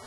you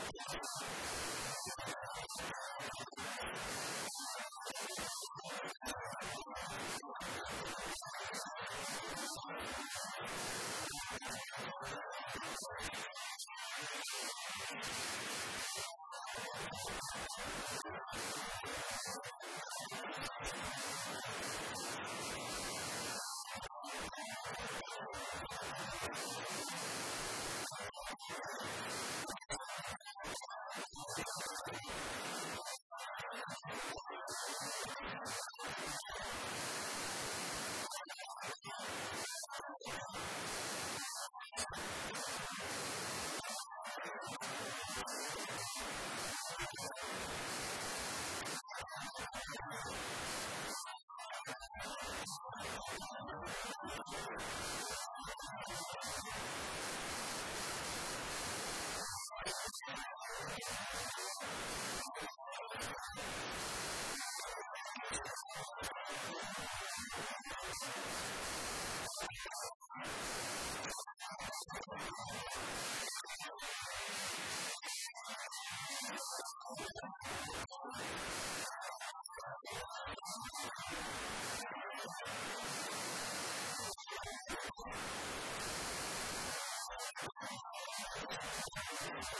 you you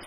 you.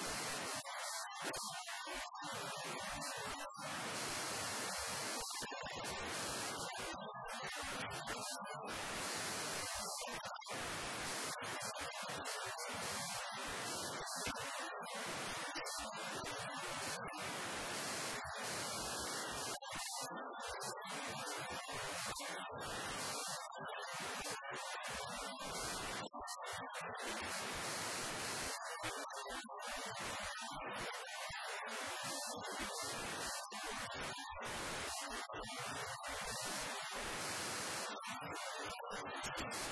you よし!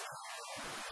you